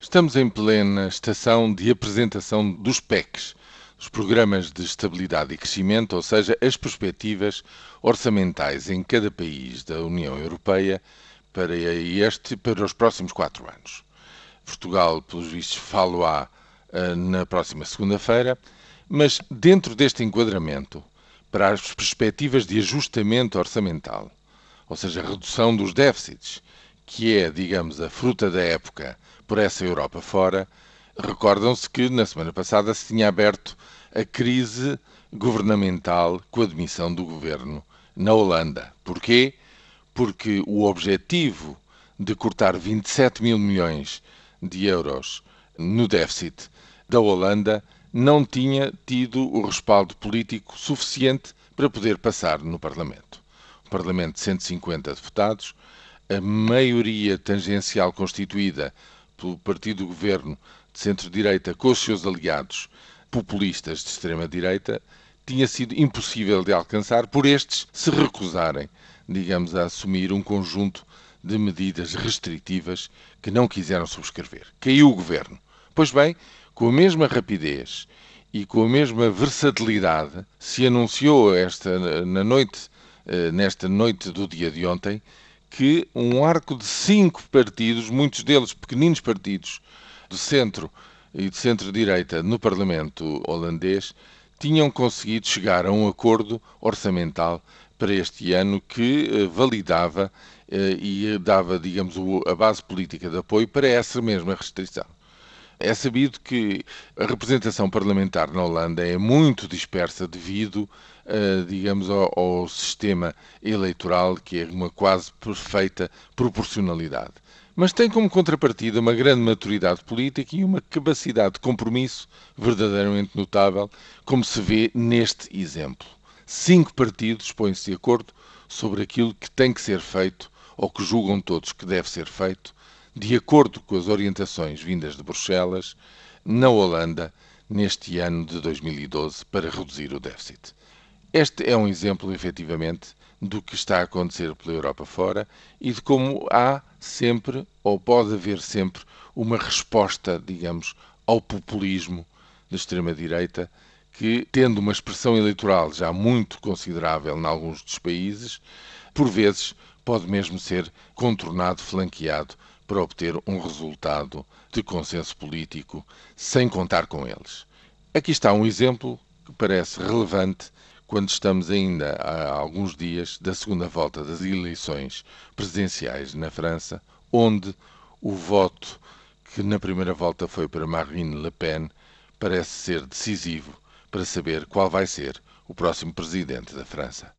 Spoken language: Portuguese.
Estamos em plena estação de apresentação dos PECs, os Programas de Estabilidade e Crescimento, ou seja, as perspectivas orçamentais em cada país da União Europeia para este para os próximos quatro anos. Portugal, pelos vistos, falo-á uh, na próxima segunda-feira, mas dentro deste enquadramento, para as perspectivas de ajustamento orçamental, ou seja, redução dos déficits, que é, digamos, a fruta da época por essa Europa fora, recordam-se que na semana passada se tinha aberto a crise governamental com a demissão do governo na Holanda. Porquê? Porque o objetivo de cortar 27 mil milhões de euros no déficit da Holanda não tinha tido o respaldo político suficiente para poder passar no Parlamento. Um Parlamento de 150 deputados, a maioria tangencial constituída pelo partido do governo de centro-direita com os seus aliados populistas de extrema-direita tinha sido impossível de alcançar por estes se recusarem, digamos, a assumir um conjunto de medidas restritivas que não quiseram subscrever. Caiu o governo. Pois bem, com a mesma rapidez e com a mesma versatilidade se anunciou esta na noite eh, nesta noite do dia de ontem que um arco de cinco partidos, muitos deles pequeninos partidos do centro e de centro-direita no Parlamento holandês, tinham conseguido chegar a um acordo orçamental para este ano que eh, validava eh, e dava, digamos, a base política de apoio para essa mesma restrição. É sabido que a representação parlamentar na Holanda é muito dispersa devido, uh, digamos, ao, ao, sistema eleitoral, que é uma quase perfeita proporcionalidade. Mas tem como contrapartida uma grande maturidade política e uma capacidade de compromisso verdadeiramente notável, como se vê neste exemplo. Cinco partidos põem-se de acordo sobre aquilo que tem que ser feito, ou que julgam todos que deve ser feito, de acordo com as orientações vindas de Bruxelas, na Holanda, neste ano de 2012, para reduzir o déficit. Este é um exemplo, efetivamente, do que está a acontecer pela Europa fora e de como há sempre, ou pode haver sempre, uma resposta, digamos, ao populismo de extrema-direita, que, tendo uma expressão eleitoral já muito considerável em alguns dos países, por vezes pode mesmo ser contornado, flanqueado para obter um resultado de consenso político sem contar com eles. Aqui está um exemplo que parece relevante quando estamos ainda há alguns dias da segunda volta das eleições presidenciais na França, onde o voto que na primeira volta foi para Marine Le Pen parece ser decisivo para saber qual vai ser o próximo presidente da França.